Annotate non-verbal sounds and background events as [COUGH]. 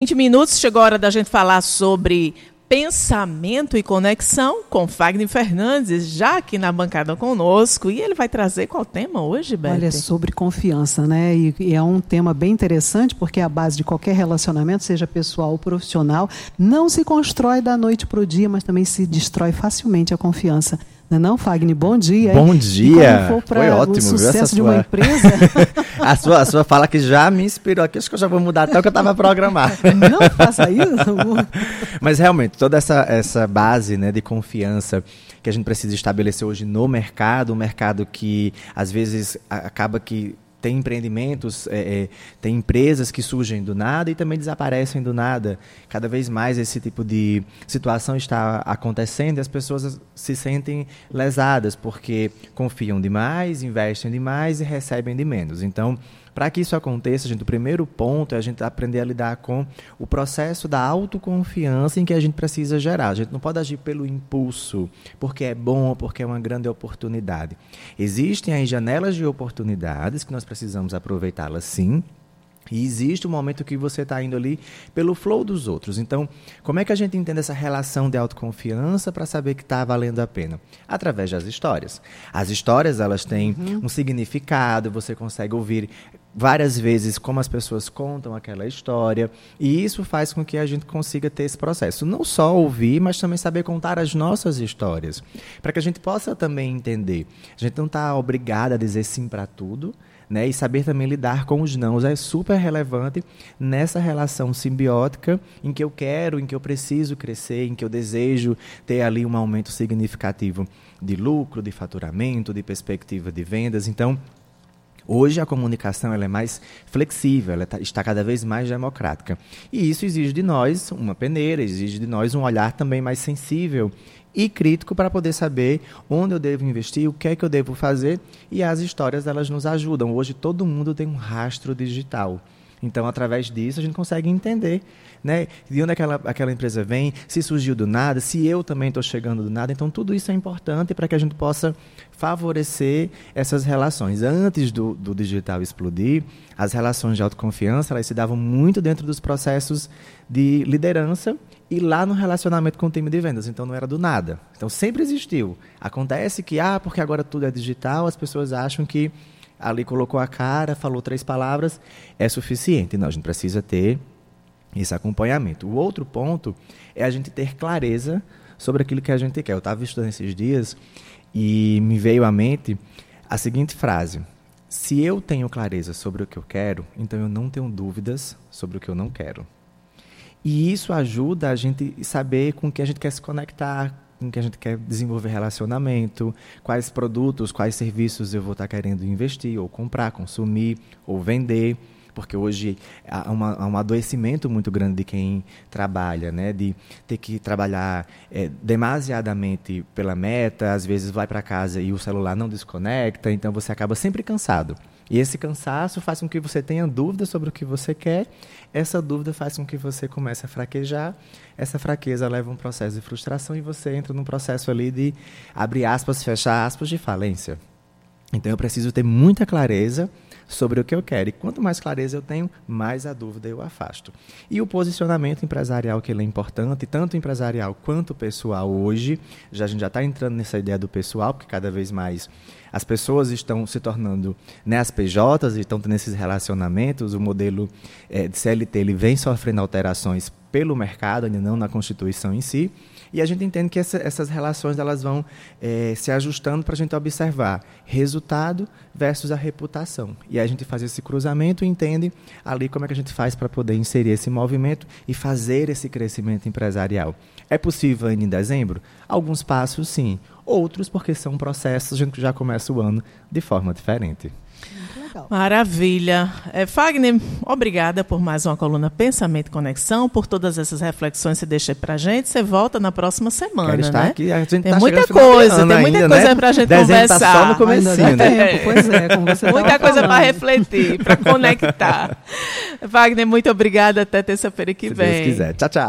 20 minutos, chegou a hora da gente falar sobre pensamento e conexão com Fagner Fernandes, já aqui na bancada conosco. E ele vai trazer qual tema hoje, Beth? Olha, sobre confiança, né? E, e, é um tema bem interessante, porque a base de qualquer relacionamento, seja pessoal ou profissional, não se constrói da noite para o dia, mas também se destrói facilmente a confiança. Não é não, Fagner? Bom dia. Bom dia. Foi ótimo, o sucesso de uma empresa. [LAUGHS] a, sua, a sua fala que já me inspirou aqui. Acho que eu já vou mudar até o que eu estava programado. Não faça isso. [LAUGHS] Mas realmente, toda essa, essa base né, de confiança que a gente precisa estabelecer hoje no mercado, um mercado que às vezes acaba que tem empreendimentos, é, é, tem empresas que surgem do nada e também desaparecem do nada. Cada vez mais esse tipo de situação está acontecendo e as pessoas se sentem lesadas porque confiam demais, investem demais e recebem de menos. Então, para que isso aconteça, gente, o primeiro ponto é a gente aprender a lidar com o processo da autoconfiança em que a gente precisa gerar. A gente não pode agir pelo impulso, porque é bom, porque é uma grande oportunidade. Existem aí janelas de oportunidades que nós precisamos aproveitá-las sim, e existe um momento que você está indo ali pelo flow dos outros. Então, como é que a gente entende essa relação de autoconfiança para saber que está valendo a pena? Através das histórias. As histórias, elas têm uhum. um significado, você consegue ouvir várias vezes como as pessoas contam aquela história, e isso faz com que a gente consiga ter esse processo. Não só ouvir, mas também saber contar as nossas histórias, para que a gente possa também entender. A gente não está obrigado a dizer sim para tudo, né? E saber também lidar com os nãos é super relevante nessa relação simbiótica em que eu quero, em que eu preciso crescer, em que eu desejo ter ali um aumento significativo de lucro, de faturamento, de perspectiva de vendas. Então, Hoje a comunicação ela é mais flexível, ela tá, está cada vez mais democrática. E isso exige de nós uma peneira, exige de nós um olhar também mais sensível e crítico para poder saber onde eu devo investir, o que é que eu devo fazer. E as histórias elas nos ajudam. Hoje todo mundo tem um rastro digital. Então, através disso, a gente consegue entender né, de onde aquela, aquela empresa vem, se surgiu do nada, se eu também estou chegando do nada. Então, tudo isso é importante para que a gente possa favorecer essas relações. Antes do, do digital explodir, as relações de autoconfiança elas se davam muito dentro dos processos de liderança e lá no relacionamento com o time de vendas. Então, não era do nada. Então, sempre existiu. Acontece que, ah, porque agora tudo é digital, as pessoas acham que ali colocou a cara, falou três palavras, é suficiente. Não, a gente precisa ter esse acompanhamento. O outro ponto é a gente ter clareza sobre aquilo que a gente quer. Eu estava estudando esses dias e me veio à mente a seguinte frase: Se eu tenho clareza sobre o que eu quero, então eu não tenho dúvidas sobre o que eu não quero. E isso ajuda a gente saber com que a gente quer se conectar, com que a gente quer desenvolver relacionamento, quais produtos, quais serviços eu vou estar querendo investir, ou comprar, consumir, ou vender. Porque hoje há, uma, há um adoecimento muito grande de quem trabalha, né? de ter que trabalhar é, demasiadamente pela meta, às vezes vai para casa e o celular não desconecta, então você acaba sempre cansado. E esse cansaço faz com que você tenha dúvidas sobre o que você quer. Essa dúvida faz com que você comece a fraquejar. Essa fraqueza leva a um processo de frustração e você entra num processo ali de abrir aspas, fechar aspas de falência. Então eu preciso ter muita clareza sobre o que eu quero. E quanto mais clareza eu tenho, mais a dúvida eu afasto. E o posicionamento empresarial, que ele é importante, tanto empresarial quanto pessoal hoje, já a gente já está entrando nessa ideia do pessoal, porque cada vez mais as pessoas estão se tornando né, as PJs, estão tendo esses relacionamentos, o modelo é, de CLT ele vem sofrendo alterações pelo mercado, ainda não na Constituição em si, e a gente entende que essa, essas relações elas vão é, se ajustando para a gente observar resultado versus a reputação. E a gente faz esse cruzamento e entende ali como é que a gente faz para poder inserir esse movimento e fazer esse crescimento empresarial. É possível ainda em dezembro? Alguns passos, sim. Outros, porque são processos, a gente já começa o ano de forma diferente. Maravilha. É, Fagner, obrigada por mais uma coluna Pensamento e Conexão, por todas essas reflexões que você deixa para gente. Você volta na próxima semana, Quero estar né? aqui. A gente tem tá muita coisa, tem muita ainda, coisa né? para a gente Dezembro conversar. Tá só no comecinho, né? Tempo, pois é, como você [LAUGHS] Muita coisa para refletir, para conectar. [LAUGHS] Wagner, muito obrigada. Até terça-feira que Se vem. Deus quiser. Tchau, tchau.